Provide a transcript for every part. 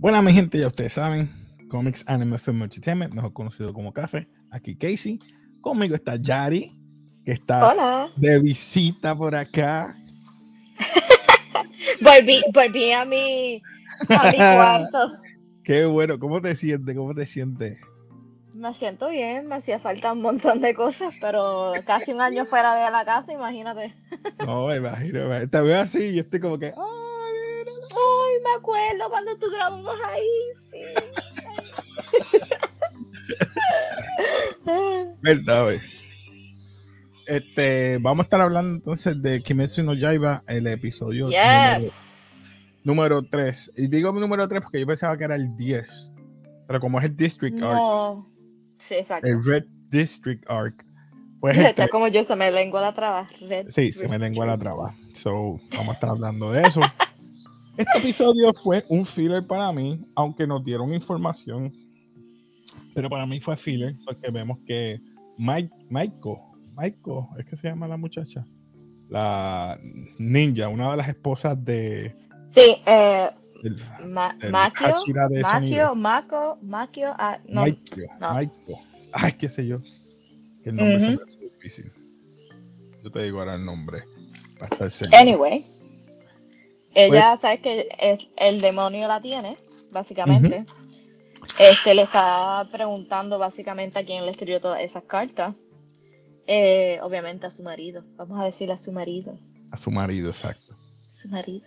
Bueno, mi gente, ya ustedes saben, Comics Anime Film Entertainment, mejor conocido como Café. Aquí Casey. Conmigo está Yari, que está Hola. de visita por acá. Volví, volví a mi, a mi cuarto. Qué bueno, ¿cómo te sientes? ¿Cómo te sientes? Me siento bien, me hacía falta un montón de cosas, pero casi un año fuera de la casa, imagínate. No, me imagino, me te veo así y estoy como que, ¡ay, mira! Ay, me acuerdo cuando tú grabamos ahí, sí. Verdad, güey. Este, vamos a estar hablando entonces de Kimetsu no Yaiba, el episodio número, Yes. número 3. Y digo número 3 porque yo pensaba que era el 10. Pero como es el District Arc, No. Sí, exacto. el Red District Arc, pues Está como yo, se me lengua la traba. Red Sí, se me lengua la traba. So, vamos a estar hablando de eso. Este episodio fue un filler para mí, aunque nos dieron información. Pero para mí fue filler porque vemos que Mike, Maiko, Maiko, es que se llama la muchacha, la ninja, una de las esposas de Sí, eh, del- Ma El Makio, de Makio. Mako, Makio, ah, no, Maiko, no. Maiko. Ay, qué sé yo. Que el nombre se me hace difícil. Yo te digo ahora el nombre. Estar seguro. Anyway, ella, sabes que el, el demonio la tiene, básicamente. Este le está preguntando básicamente a quién le escribió todas esas cartas. Eh, obviamente a su marido. Vamos a decirle a su marido. A su marido, exacto. Su marido.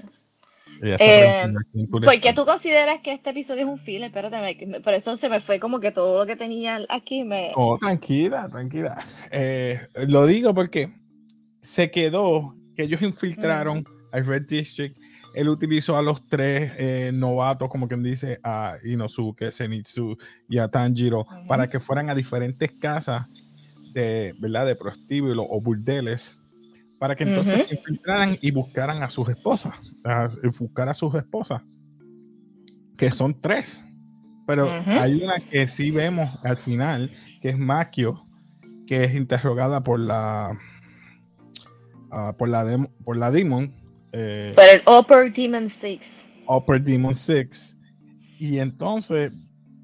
Eh, quién tú le ¿Por qué estás- tú consideras que este episodio es un filler? Espérate, me- por eso se me fue como que todo lo que tenía aquí me. Oh, tranquila, tranquila. Eh, lo digo porque se quedó que ellos infiltraron al Red District. Él utilizó a los tres eh, novatos, como quien dice, a Inosuke, Zenitsu y a Tanjiro, para que fueran a diferentes casas de, ¿verdad? de prostíbulos o burdeles, para que entonces se infiltraran y buscaran a sus esposas, a, buscar a sus esposas, que son tres. Pero hay una que sí vemos al final, que es Makio, que es interrogada por la ah, por la por la Demon, eh, Por el Upper Demon Six. Upper Demon 6. Y entonces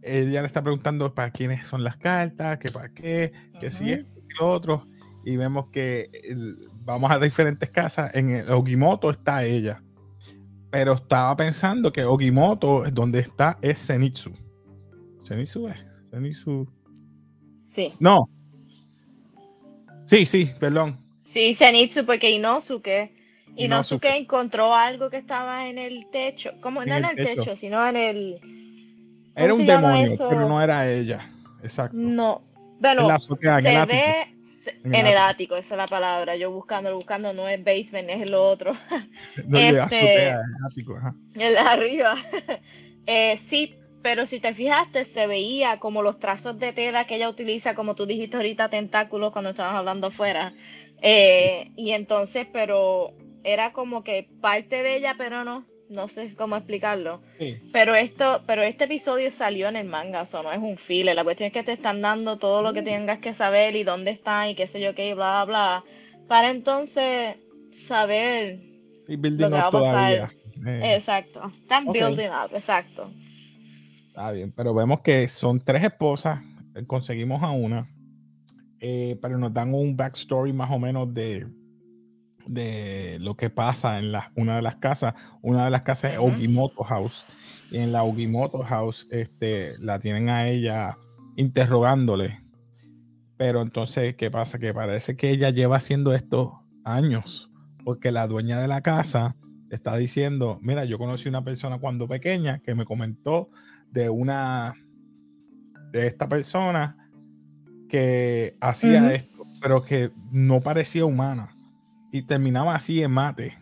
ella le está preguntando para quiénes son las cartas, que para qué, que si Ujú. esto, si lo otro. Y vemos que el- vamos a diferentes casas. En el Ogimoto está ella. Pero estaba pensando que Ogimoto, donde está, es Zenitsu. Zenitsu es. Zenitsu. Sí. No. Sí, sí, perdón. Sí, Zenitsu, porque Inosuke. Inosuke. Inosuke encontró algo que estaba en el techo. ¿Cómo? En no en el el techo. techo, sino en el. Era ¿Cómo un demonio, eso? pero no era ella. Exacto. No. en Bueno, la azotea, en el se ático. ve se- En en, el el ático, esa es la palabra. Yo buscando, buscando, no es basement, es lo otro. No, Este- azotea, es ático, ajá. El arriba. Eh, sí, pero si te fijaste, se veía como los trazos de tela que ella utiliza, como tú dijiste ahorita, tentáculos cuando estabas hablando afuera. Eh, y entonces, pero era como que parte de ella, pero no. No sé cómo explicarlo. Sí. Pero esto, pero este episodio salió en el manga, eso no es un file. La cuestión es que te están dando todo lo que tengas que saber y dónde están y qué sé yo qué, y bla, bla, bla. Para entonces saber Y building Lo que va a pasar. todavía. Eh, Exacto. Están building up, exacto. Está bien, pero vemos que son tres esposas. eh, Conseguimos a una. eh, pero nos dan un backstory más o menos de, de lo que pasa en la, una de las casas. Una de las casas es. Ogimoto House. Y en la Ogimoto House este, la tienen a ella interrogándole. Pero entonces, ¿qué pasa? Que parece que ella lleva haciendo esto años. Porque la dueña de la casa está diciendo, mira, yo conocí una persona cuando pequeña que me comentó de una, de esta persona que hacía esto, pero que no parecía humana y terminaba así en mate.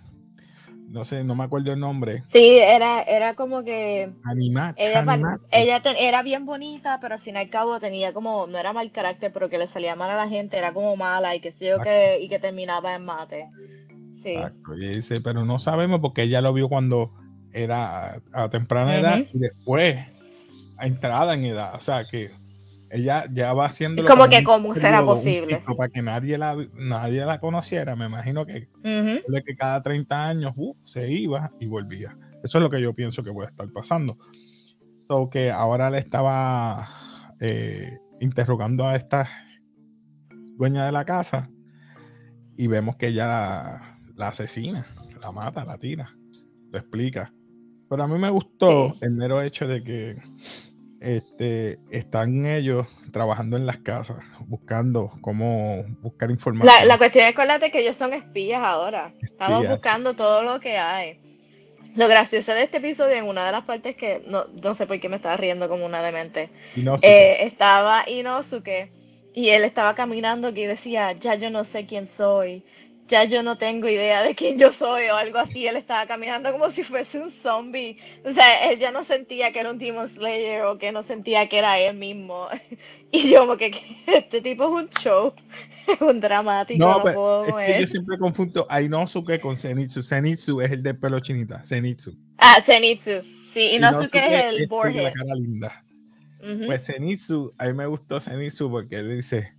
no sé, no me acuerdo el nombre. Sí, era, era como que Animat. ella, te- era bien bonita, pero al fin y al cabo tenía como, no era mal carácter, pero que le salía mal a la gente, era como mala y que sé yo que, y que terminaba en mate. Sí. Exacto. Y dice, pero no sabemos porque ella lo vio cuando era a, a temprana edad y después a entrada en edad. O sea que ella ya va haciendo como que cómo será posible. para que nadie la, nadie la conociera. Me imagino que de que cada 30 años uh, se iba y volvía. Eso es lo que yo pienso que puede estar pasando. So que ahora le estaba eh, interrogando a esta dueña de la casa y vemos que ella la, la asesina, la mata, la tira, lo explica. Pero a mí me gustó Sí. el mero hecho de que este, están ellos trabajando en las casas, buscando cómo buscar información. La, la cuestión es acuérdate que ellos son espías ahora. Estamos Espías. buscando todo lo que hay. Lo gracioso de este episodio, en una de las partes que no, no sé por qué me estaba riendo como una demente, sé eh, estaba Inosuke y él estaba caminando que decía, ya yo no sé quién soy, ya yo no tengo idea de quién yo soy o algo así. Él estaba caminando como si fuese un zombie. O sea, él ya no sentía que era un Demon Slayer o que no sentía que era él mismo. Y yo como que este tipo es un show, es un dramático, no, puedo es que yo siempre confundo a Inosuke con Zenitsu. Zenitsu es el de pelo chinita, Zenitsu. Ah, Zenitsu. Sí, Inosuke es el el de Borges. la cara linda. Ujú. Pues Zenitsu, a mí me gustó Zenitsu porque él dice,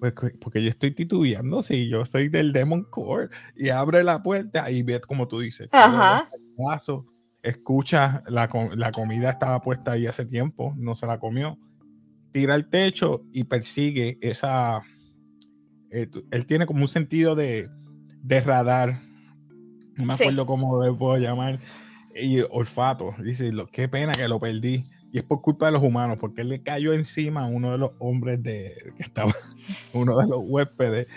pues, que- porque yo estoy titubeando, si yo soy del Demon Core, y abre la puerta y ve como tú dices, Ajá. vaso, escucha, la, la comida estaba puesta ahí hace tiempo, no se la comió, tira al techo y persigue esa, eh, él tiene como un sentido de, de radar, no me Sí. acuerdo cómo le puedo llamar, y olfato, dice, lo, qué pena que lo perdí. Y es por culpa de los humanos, porque él le cayó encima a uno de los hombres de que estaba, uno de los huéspedes,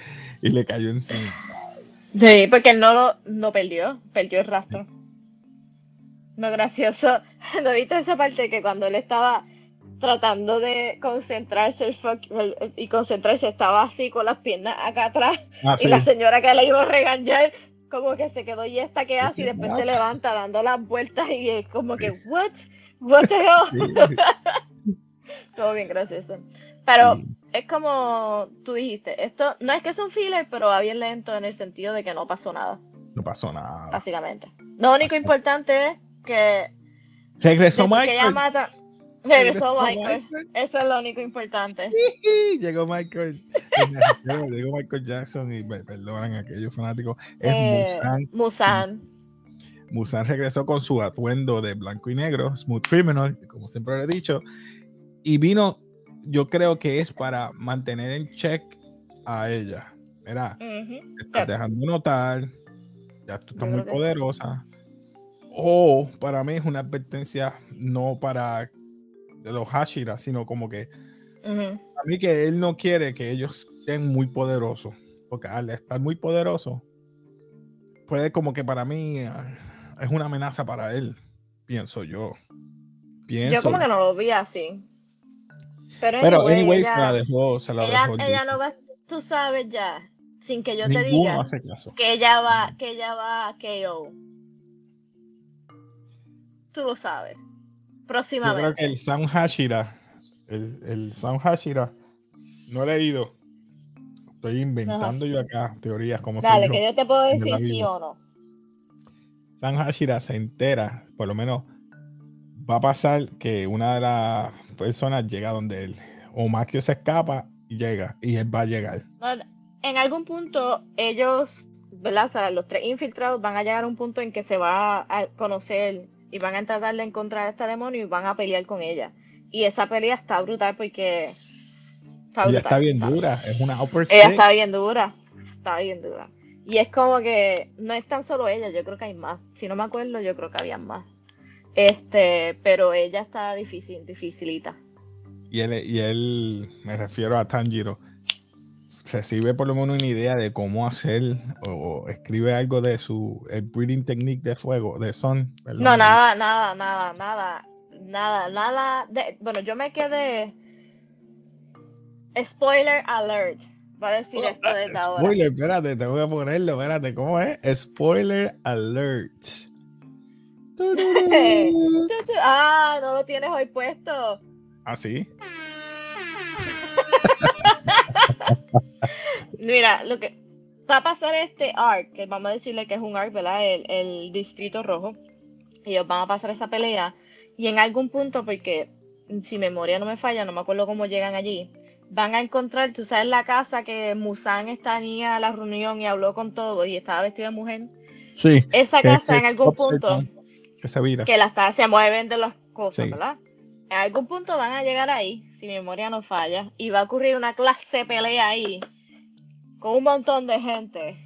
y le cayó encima. Sí, porque él no lo no perdió, perdió el rastro. Lo gracioso, ¿no viste esa parte que cuando él estaba tratando de concentrarse el fuck- el- el- y concentrarse estaba así con las piernas acá atrás Ah, y sí. la señora que le iba a regañar como que se quedó y esta que hace y después se levanta dando las vueltas y es como que what what the hell Sí, todo bien gracioso pero sí. es como tú dijiste esto no es que es un filler pero va bien lento en el sentido de que no pasó nada no pasó nada. básicamente. Lo único importante es que Regresó Michael. mata, regresó Regresó Michael. Eso es lo único importante. Llegó Michael. Llegó Michael Jackson y me perdonan aquellos fanáticos. Es Eh, Musan. Musan. Musan regresó con su atuendo de blanco y negro, Smooth Criminal, como siempre le he dicho, y vino, yo creo que es para mantener en check a ella. Mira, Ujú. te estás Sí. dejando notar, ya tú estás Yo muy sí. poderosa. O para mí es una advertencia no para de los Hashira, sino como que a mí que él no quiere que ellos estén muy poderosos, porque al estar muy poderoso, puede como que para mí ah, es una amenaza para él, pienso yo. Pienso. Yo como que no lo vi así. Pero, Pero anyway, anyway, ella, la dejó, se la ella, dejó. el ella no va, tú sabes ya, sin que yo te diga, hace caso. que ella va, que ella va a KO. Tú lo sabes. Yo creo Próximamente. que el Sound Hashira, el, el Sound Hashira, no he leído. Estoy inventando yo acá teorías como Dale, que yo te puedo de decir sí o no. San Hashira se entera, por lo menos va a pasar que una de las personas llega donde él. O Makio se escapa y llega, y él va a llegar. En algún punto ellos, ¿verdad? O sea, los tres infiltrados van a llegar a un punto en que se va a conocer y van a tratar de encontrar a esta demonio y van a pelear con ella. Y esa pelea está brutal porque está Ella brutal, está bien está- dura, es una Ella está bien dura, está bien dura. Y es como que no es tan solo ella, yo creo que hay más. Si no me acuerdo, yo creo que había más. Este, pero ella está difícil, dificilita. Y él, y él, me refiero a Tanjiro, recibe por lo menos una idea de cómo hacer o escribe algo de su el breathing technique de fuego, de son. perdón, No, nada, nada, nada, nada, nada, nada. De, bueno, yo me quedé. Spoiler alert. Va a decir esto ahora. Spoiler, espérate, tengo que ponerlo, espérate, ¿cómo es? Spoiler alert. Ah, no lo tienes hoy puesto. ¿Ah, sí? Mira, lo que va a pasar este arc, que vamos a decirle que es un arc, ¿verdad? El, el distrito rojo. Ellos van a pasar esa pelea. Y en algún punto, porque si memoria no me falla, no me acuerdo cómo llegan allí, van a encontrar, tú sabes, la casa que Musan estaba a la reunión y habló con todos y estaba vestido de mujer. Sí. Esa casa en algún punto, que se vira. Que las se mueven de las cosas, ¿verdad? En algún punto van a llegar ahí, si mi memoria no falla, y va a ocurrir una clase de pelea ahí, con un montón de gente.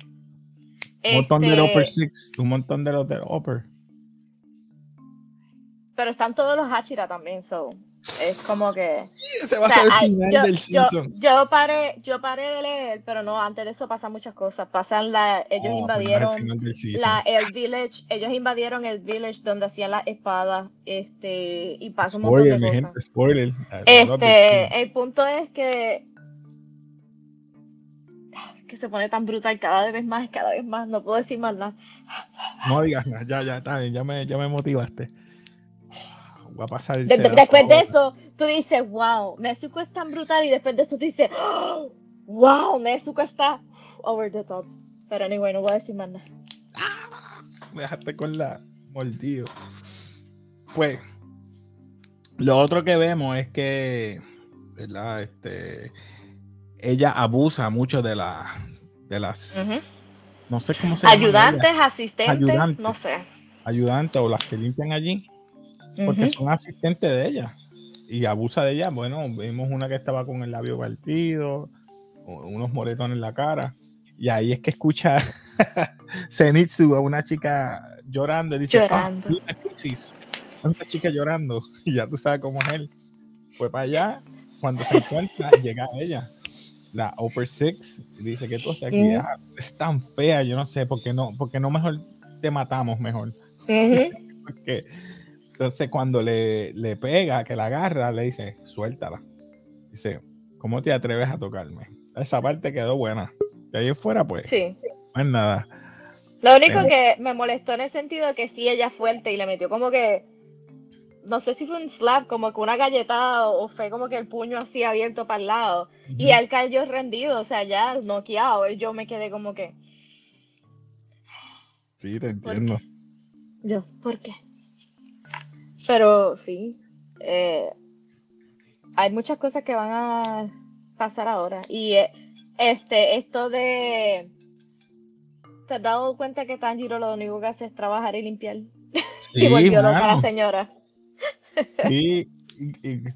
Un montón de Upper este Six, un montón de los de Upper. Pero están todos los Hachira también, so es como que. ese va a ser el final yo, del season. Yo, paré, yo paré de leer, pero no, antes de eso pasan muchas cosas. Pasan la. Ellos oh, invadieron la, el village. Ellos invadieron el village donde hacían las espadas. Este. Y pasa un montón de cosas. Gente, spoiler. Este. El punto es que. Que se pone tan brutal cada vez más, cada vez más. No puedo decir más nada. No digas nada, ya, ya, está bien, ya me, ya me motivaste va a pasar después de eso, tú dices, wow, Nezuko es tan brutal y después de eso tú dices, wow, Nezuko está over the top. Pero anyway, no voy a decir más nada. me dejaste con la mordido. Pues, lo otro que vemos es que, ¿verdad? Este, ella abusa mucho de la, de las, no sé cómo se Ayudantes, asistentes, no sé. Ayudantes o las que limpian allí porque son asistentes de ella y abusa de ella. Bueno, vimos una que estaba con el labio partido, unos moretones en la cara, y ahí es que escucha Zenitsu a una chica llorando y dice: ah, llorando. una chica llorando, y ya tú sabes cómo es él. Fue para allá, cuando se encuentra, llega ella. La Upper Six dice que tú haces aquí ah, es tan fea, yo no sé, ¿por qué no, porque no mejor te matamos mejor? porque entonces, cuando le, le, pega, que la agarra, le dice, suéltala. Dice, ¿cómo te atreves a tocarme? Esa parte quedó buena. De ahí fuera, pues. Sí. No es nada. Lo único que me molestó en el sentido que sí, ella fuerte y le metió como que. No sé si fue un slap, como que una galletada o fue como que el puño así abierto para el lado. Y él cayó rendido, o sea, ya noqueado. Yo me quedé como que. Sí, te entiendo. Yo, ¿por qué? Pero sí, eh, hay muchas cosas que van a pasar ahora. Y eh, este, esto de. ¿Te has dado cuenta que Tanjiro lo único que hace es trabajar y limpiar? Sí, y volvió loca la señora. y,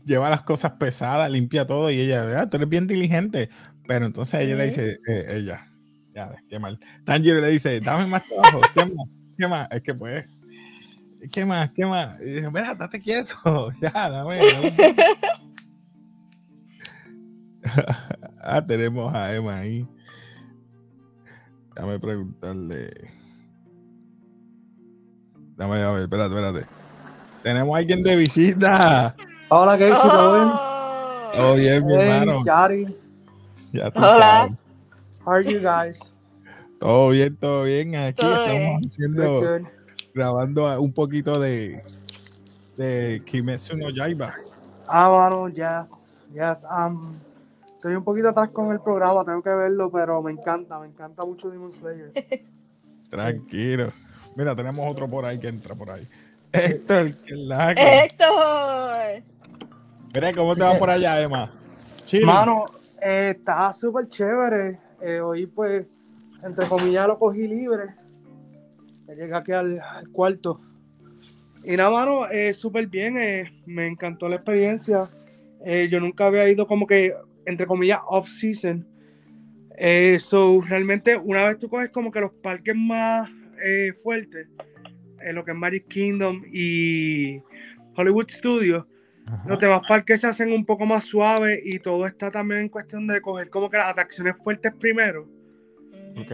lleva las cosas pesadas, limpia todo y ella, ¿verdad? Tú eres bien diligente. Pero entonces ella le dice, eh, ella, ya, qué mal. Tanjiro le dice, dame más trabajo, ¿qué más? ¿Qué más? Es que pues ¿qué más? ¿Qué más? Y dice, mira, estate quieto, ya, dame. ah, tenemos a Emma ahí. Déjame preguntarle. Dame, ver, espérate, espérate. Tenemos a alguien de visita. Hola, ¿qué dices? ¿Todo bien? Todo bien, mi hermano. Ya Hola. How are you guys? Todo bien, todo bien. Aquí estamos haciendo grabando un poquito de, de Kimetsu no Yaiba. Ah, bueno, yes, yes. Um, estoy un poquito atrás con el programa, tengo que verlo, pero me encanta, me encanta mucho Demon Slayer. Tranquilo. Mira, tenemos otro por ahí que entra por ahí. Héctor, que la Héctor. Mira, ¿cómo te va por allá, Emma? Mano, eh, está súper chévere. Eh, hoy, pues, entre comillas, lo cogí libre llega aquí al, cuarto. Y nada, mano, eh, súper bien, eh, me encantó la experiencia. Eh, yo nunca había ido como que, entre comillas, off-season. so, realmente, una vez tú coges como que los parques más fuertes, lo que es Magic Kingdom y Hollywood Studios, los demás parques se hacen un poco más suaves y todo está también en cuestión de coger como que las atracciones fuertes primero.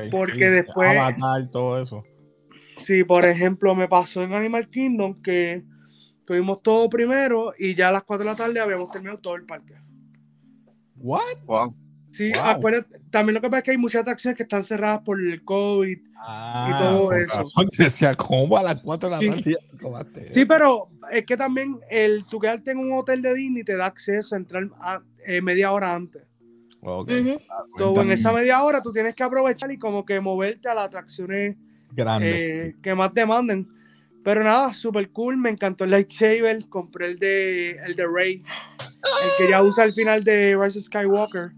Porque después. todo eso. Sí, por ejemplo, me pasó en Animal Kingdom que tuvimos todo primero y ya a las 4 de la tarde habíamos terminado todo el parque. ¿What? Wow. Sí, Wow. acuérdate, también lo que pasa es que hay muchas atracciones que están cerradas por el COVID. Ah, todo eso. razón, decía, ¿cómo a las 4 de la Sí. tarde? Sí, pero es que también el tu quedarte en un hotel de Disney te da acceso a entrar a- eh, media hora antes. Ok. Ujú. So, en esa media hora tú tienes que aprovechar y como que moverte a las atracciones Grande. eh, que más demanden. Pero nada, super cool, me encantó el lightsaber, compré el de el de Rey, el que ya usa al final de Rise of Skywalker.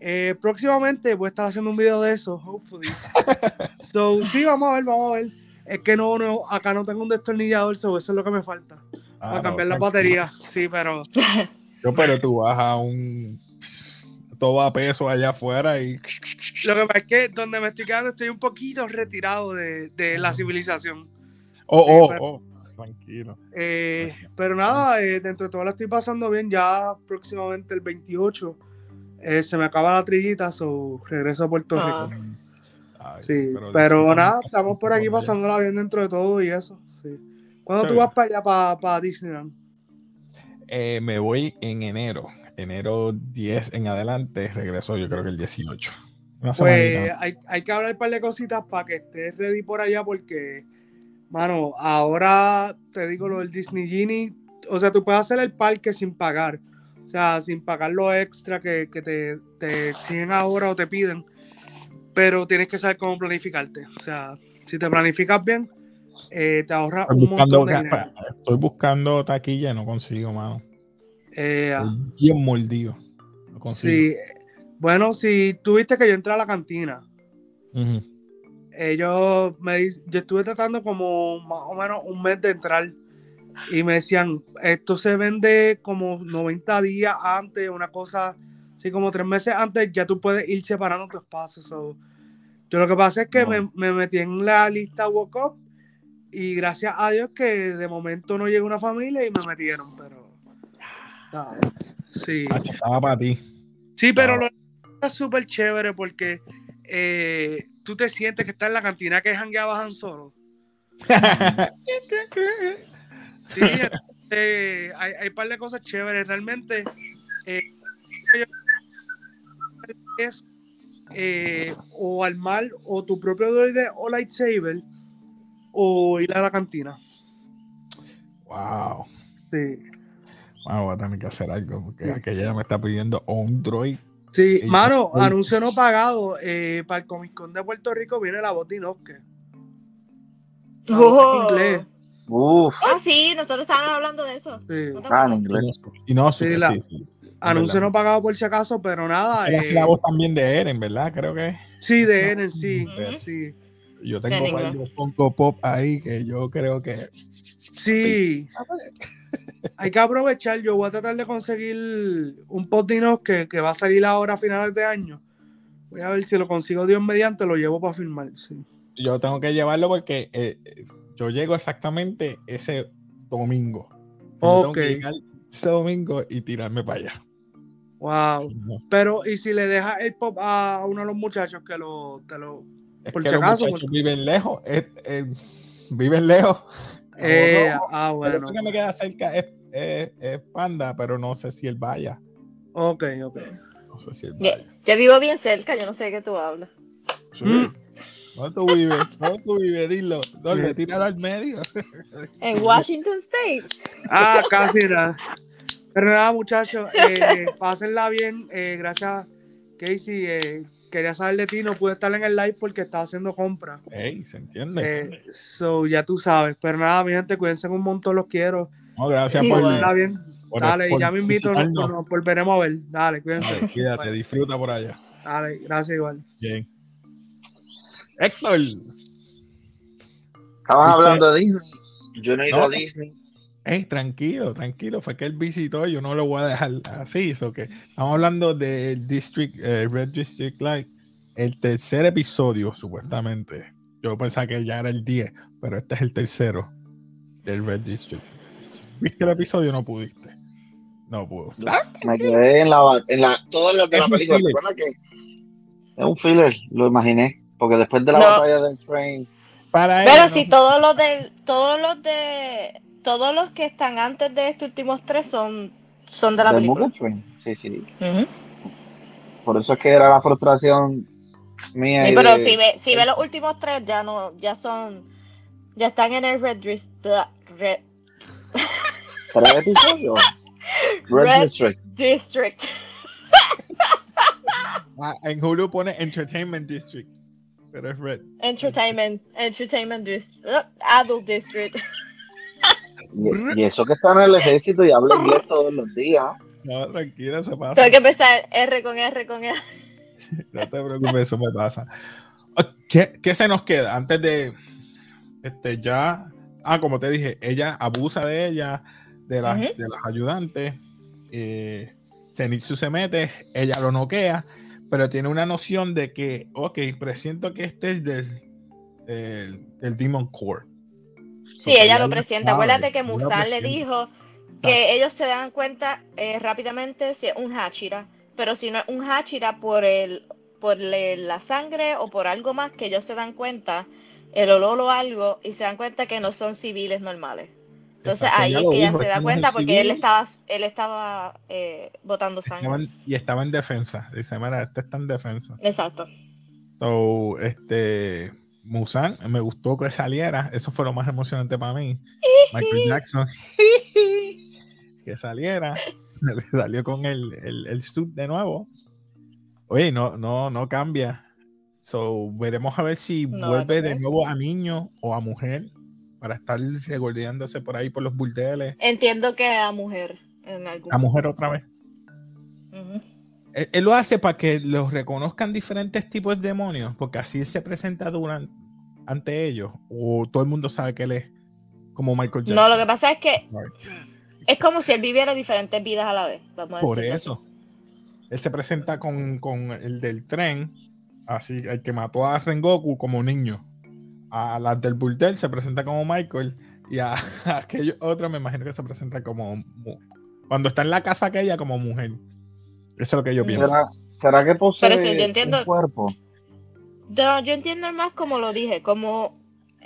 Eh, próximamente voy a estar haciendo un video de eso, hopefully. So, sí, vamos a ver, vamos a ver. Es que no, no, acá no tengo un destornillador, so eso es lo que me falta. Ah, para no, cambiar las tranquilo. baterías. Sí, pero Yo, pero tú vas a un. Todo a peso allá afuera y. lo que pasa es que donde me estoy quedando estoy un poquito retirado de, de la civilización. Oh, oh, pero- oh. Tranquilo. Eh, pero nada, eh, dentro de todo la estoy pasando bien. Ya próximamente el 28 eh, se me acaba la trillita, so regreso a Puerto Ah. Rico. Ay, Sí, pero, nada, estamos por aquí pasándola bien dentro de todo y eso. Sí. ¿Cuándo tú vas para allá, para, para Disneyland? Eh, me voy en enero. Enero 10 en adelante. Regreso, yo creo que el 18. Una Pues hay, hay que hablar un par de cositas para que estés ready por allá porque, mano, ahora te digo lo del Disney Genie, o sea, tú puedes hacer el parque sin pagar, o sea, sin pagar lo extra que, que te, te exigen ahora o te piden, pero tienes que saber cómo planificarte, o sea, si te planificas bien, eh, te ahorras Estoy un buscando, montón de dinero. estoy buscando taquilla y no consigo, mano. Eh, Estoy bien mordido. Sí, bueno, si tuviste que yo entré a la cantina, Ujú. ellos me yo estuve tratando como más o menos un mes de entrar y me decían esto se vende como 90 días antes una cosa así como tres meses antes ya tú puedes ir separando tu espacio so, yo lo que pasa es que No. me, me metí en la lista walk up y gracias a Dios que de momento no llegó una familia y me metieron pero sí estaba para ti. Sí, pero lo es súper chévere porque eh, tú te sientes que estás en la cantina que jangueabas Han Solo. Sí, hay, hay un par de cosas chéveres. Realmente eh, es eh, o armar o tu propio droide o lightsaber o ir a la cantina. wow. Sí, Wow, voy a tener que hacer algo porque aquella me está pidiendo un droid. sí. Y- mano, anuncio no pagado. eh, para el Comic Con de Puerto Rico viene la voz de Inosuke. Oh. inglés. Uf. Ah, sí, nosotros estábamos hablando de eso. Sí. ¿No te Ah, en inglés. Y no, Sí, sí, la- sí, sí. Anuncio no pagado por si acaso, pero nada. Él hace eh, la voz también de Eren, ¿verdad? Creo que sí, de Eren, sí. Sí. yo En tengo varios Funko Pop ahí que yo creo que Sí. Hay que aprovechar. Yo voy a tratar de conseguir un pot de Inosuke que va a salir ahora a finales de año. Voy a ver si lo consigo Dios mediante, lo llevo para firmar. Sí. yo tengo que llevarlo porque eh, yo llego exactamente ese domingo. Yo tengo que llegar ese domingo y tirarme para allá. Wow. No, Pero, ¿y si le dejas el pop a uno de los muchachos que lo, te lo. Es Por que si los acaso, muchachos por- viven lejos. eh, eh, viven lejos. Eh, No, ah, bueno. otro que me queda cerca es, es- es Panda, pero no sé si él vaya. Ok, ok. No sé si él vaya. Yo vivo bien cerca, yo no sé de qué tú hablas. Sí. Mm. ¿Dónde tú vives? ¿Dónde tú vives? Dilo. ¿Dónde? Tíralo al medio. En Washington State. Ah, casi nada. Pero nada, muchachos, eh, pásenla bien. Eh, gracias, Casey. Eh, quería saber de ti, no pude estar en el live porque estaba haciendo compras. Ey, ¿se entiende? Eh, so, ya tú sabes. Pero nada, mi gente, cuídense un montón, los quiero. No, gracias Sí, por, bueno. Pásenla bien. por- Dale, y ya me invito, nos, nos volveremos a ver. Dale, cuídense. Dale, cuídate, disfruta por allá. Dale, gracias igual. Bien. Héctor. Estaban ¿Viste? hablando de Disney. Yo no he ido No. a Disney. Ey, tranquilo, tranquilo. Fue que él visitó, yo no lo voy a dejar así. So que estamos hablando del District, eh, Red District Light, el tercer episodio, supuestamente. Yo pensaba que ya era el 10, pero este es el tercero del Red District. ¿Viste el episodio o no pudiste? No pudo. Ah, Me quedé en la, en la todo lo de la película. ¿Te que es un filler? Lo imaginé. Porque después de la No. batalla del train, Para Pero él, si no- todos los de, todos los de, todos los que están antes de estos últimos tres son, son de la del película. Mugen Train. Sí, sí. Por eso es que era la frustración mía. Sí, y pero de- si ve, si ve los últimos tres, ya no, ya son, ya están en el Red, Dis- Red ¿Tres episodios? Red, Red- District. District. Ah, en Hulu pone Entertainment District. Pero es Red. Entertainment, Entertainment District, Adult District. Y, y eso que está en el ejército y habla inglés todos los días. No, tranquila, se pasa. Tengo que empezar R con R con R. No te preocupes, eso me pasa. ¿Qué, qué se nos queda? Antes de este ya. Ah, como te dije, ella abusa de ella, de, las Ujú. de las ayudantes. Eh, Zenitsu se mete, ella lo noquea, pero tiene una noción de que, ok, presiento que este es del, del Demon Core. Sí, ella lo presienta. sabe, Acuérdate que Musan le dijo que ellos se dan cuenta eh, rápidamente si es un Hachira, pero si no es un Hachira por el por la sangre o por algo más que ellos se dan cuenta, el olor o algo, y se dan cuenta que no son civiles normales. Entonces Exacto, ahí es que ella se da cuenta porque él estaba, él estaba eh, botando sangre. y estaba en defensa. Dice, mira, este está en defensa. Exacto. So, este, Musan, me gustó que saliera. Eso fue lo más emocionante para mí. Michael Jackson, que saliera. Salió con el, el, el suit de nuevo. Oye, no, no, no cambia. So, veremos a ver si No vuelve de nuevo a niño o a mujer para estar regordeándose por ahí por los burdeles. Entiendo que a mujer en algún A mujer otra vez. Él, él lo hace para que los reconozcan diferentes tipos de demonios, porque así se presenta durante, ante ellos, o todo el mundo sabe que él es como Michael Jackson. No, lo que pasa es que Right. es como si él viviera diferentes vidas a la vez. Vamos a Por eso. Él se presenta con, con el del tren, así el que mató a Rengoku como niño. A las del burdel se presenta como Michael. Y a, a aquellos otros me imagino que se presenta como cuando está en la casa aquella como mujer. Eso es lo que yo pienso. ¿Será, será que posee Pero sí, yo entiendo- un cuerpo? Yo, yo entiendo más como lo dije, como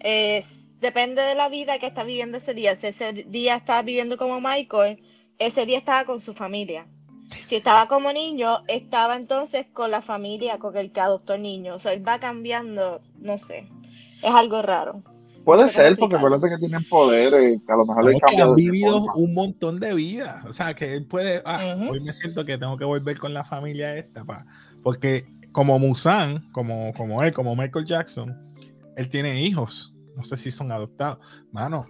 es, depende de la vida que está viviendo ese día. Si ese día estaba viviendo como Michael, ese día estaba con su familia. Si estaba como niño, estaba entonces con la familia con el que adoptó el niño. O sea, él va cambiando, no sé. Es algo raro. Puede ser, porque acuérdate que tienen poderes, que a lo mejor le Claro que cambia ha de vivido un montón de vidas. O sea, que él puede. Ah, hoy me siento que tengo que volver con la familia esta. Pa. Porque como Musan, como, como él, como Michael Jackson, él tiene hijos. No sé si son adoptados. Mano,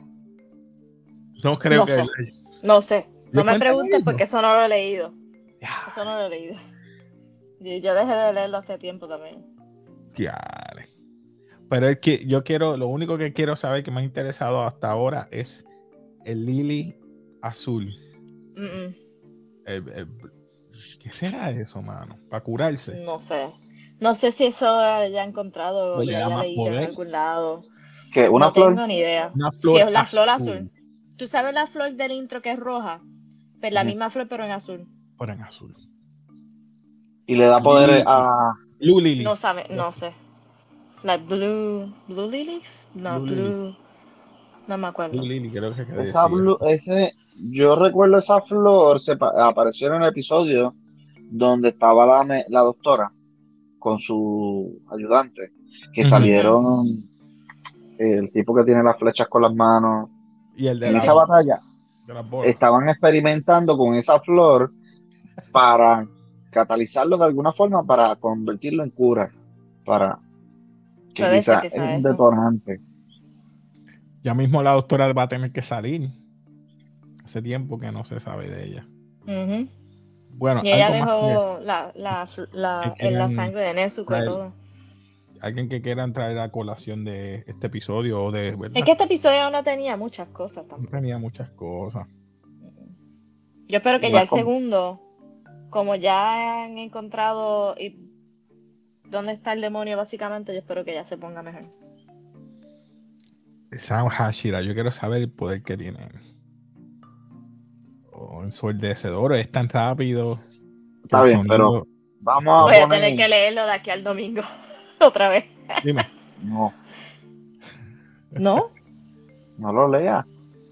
no creo No que. sé. él- No sé. ¿Le No me preguntes porque eso no lo he leído. Ya, Eso no lo he leído. Yo dejé de leerlo hace tiempo también. diale. Pero es que yo quiero, lo único que quiero saber que me ha interesado hasta ahora es el lily azul. Mm, mm. El- el- ¿Qué será eso, mano? Para curarse. No sé. No sé si eso haya encontrado o más leído en algún lado. Que una no flor, tengo ni idea. Una Sí, flor es la flor azul. ¿Tú sabes la flor del intro que es roja? Pues la misma flor pero en azul. Por en azul. y le da poder Lili. a. Blue Lily. No sabe, no sé. La blue, blue lilies? No, Blue blue. No me acuerdo. Blue Lily, creo que, que Esa decía. blu- ese, yo recuerdo esa flor, se pa- apareció en el episodio donde estaba la, la doctora con su ayudante, que salieron el tipo que tiene las flechas con las manos. Y el de, En la, esa batalla de estaban experimentando con esa flor para catalizarlo de alguna forma, para convertirlo en cura, para que Puede ser quizá que es un detonante. Ya mismo la doctora va a tener que salir. Hace tiempo que no se sabe de ella. Bueno, Y ella que- dejó la, la, la, en sangre de Nezuko y todo. alguien que quiera traer a colación de este episodio o de verdad. Es que este episodio no tenía muchas cosas no tampoco. tenía muchas cosas. Yo espero que No ya el como- segundo, como ya han encontrado y dónde está el demonio básicamente, yo espero que ya se ponga mejor. Sam Hashira, yo quiero saber el poder que tiene. O en su oro es tan rápido. Está el bien, pero vamos a Voy a poner... tener que leerlo de aquí al domingo otra vez. Dime. No, ¿No? no lo leas.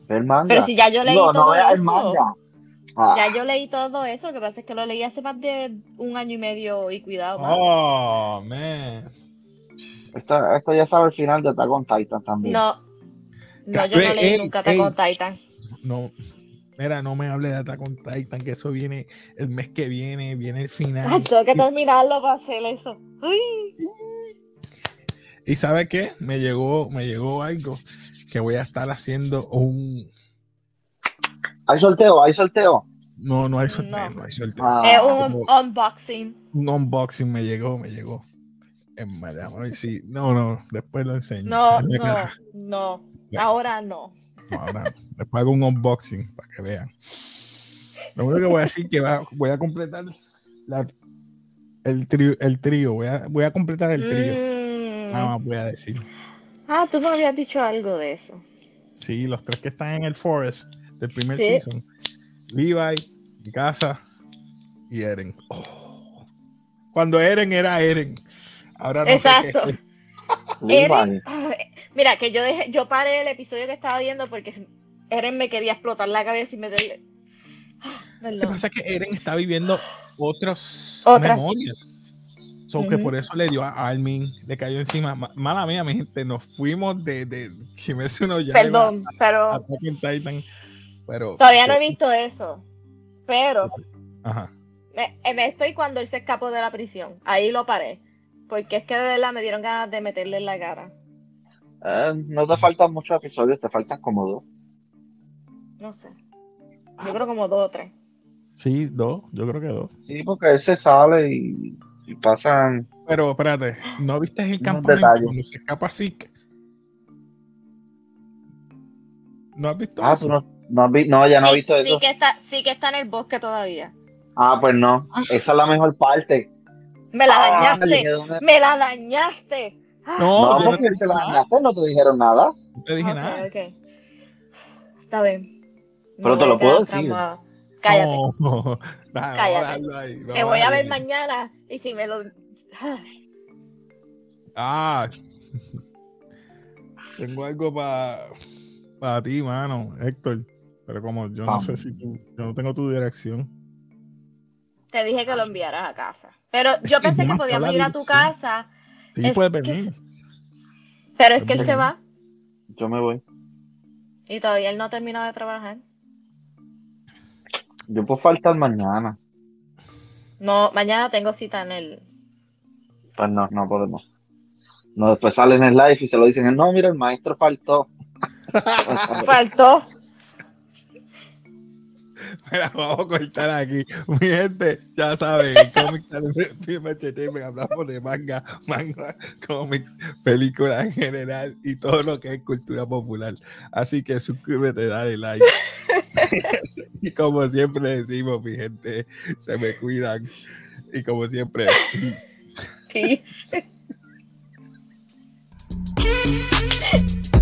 Ve el manga. Pero si ya yo leí no, no todo el eso. manga. Ah, Ya yo leí todo eso, lo que pasa es que lo leí hace más de un año y medio y cuidado. Oh, man. esto, esto ya sabe el final de Attack on Titan también. No, no, yo no leí ey, nunca Attack on ey. Titan. No. Mira, no me hable de Attack on Titan, que eso viene el mes que viene, viene el final. Tengo que terminarlo para hacer eso. Uy. Y sabe qué? Me llegó, me llegó algo que voy a estar haciendo un. ¿Hay sorteo? ¿Hay sorteo? No, no hay sorteo, No. no hay sorteo. Ah, Es un como- unboxing. Un unboxing me llegó, me llegó. En verdad, a ver si- No, no, después lo enseño. No, no, no. Ya. Ahora no. No, ahora no. Después hago un unboxing para que vean. Lo único que voy a decir es que va- voy a completar la- el, trío, el trío. Voy a, voy a completar el trío. Mm. Nada más voy a decir. Ah, tú me habías dicho algo de eso. Sí, los tres que están en el Forest del primer Sí. season. Levi, Casa y Eren. Oh. Cuando Eren era Eren. Ahora no sé Exacto. qué- Levi. Eren- mira, que yo dejé, yo paré el episodio que estaba viendo porque Eren me quería explotar la cabeza y meterle. Ah, Lo que pasa es que Eren está viviendo otras Otras. memorias. So que por eso le dio a Armin, le cayó encima. Ma- Mala mía, mi gente, nos fuimos de, de Kimetsu no Yaiba Perdón, a pero on Titan. Pero, todavía no he visto eso. Pero Ajá. me, eh, me estoy cuando él se escapó de la prisión. Ahí lo paré. Porque es que de verdad me dieron ganas de meterle en la cara. Eh, no te faltan muchos episodios, te faltan como dos. No sé. Yo creo como dos o tres. Sí, dos, yo creo que dos. Sí, porque él se sale y, y pasan. Pero espérate, ¿no viste el campamento cuando se escapa Zeke? ¿No has visto Ah, eso? tú no, no, has vi- no, ya no he sí, visto sí eso. que está, sí que está en el bosque todavía. Ah, pues no. Esa es la mejor parte. Me la Ah, dañaste. Me la dañaste. Ah, No, No, yo no porque te la dañaste, no te dijeron nada. No te dije ok, nada. ok. Está bien. Pero Me te lo puedo decir. Cállate. No, no, nada, vamos a Cállate. ahí, Me vamos voy a ver mañana y si me lo. Ah, Ah, tengo algo para ti, mano, Héctor. Pero como yo no sé si tú, yo no tengo tu dirección. Te dije que lo enviaras a casa. Pero yo pensé que podíamos ir a tu casa. Sí, Es puedes que- venir. Pero es que él Pues se va Yo me voy. y todavía él no ha terminado de trabajar. Yo puedo faltar mañana. No, mañana tengo cita en el. Pues no, no podemos. No, después salen en el live y se lo dicen. No, mira, el maestro faltó. Faltó. Mira, vamos a cortar aquí. Mi gente, ya saben, Anime Entertainment hablamos de manga, manga, cómics, películas en general y todo lo que es cultura popular. Así que suscríbete, dale like. y como siempre decimos, mi gente, se me cuidan. Y como siempre, Sí.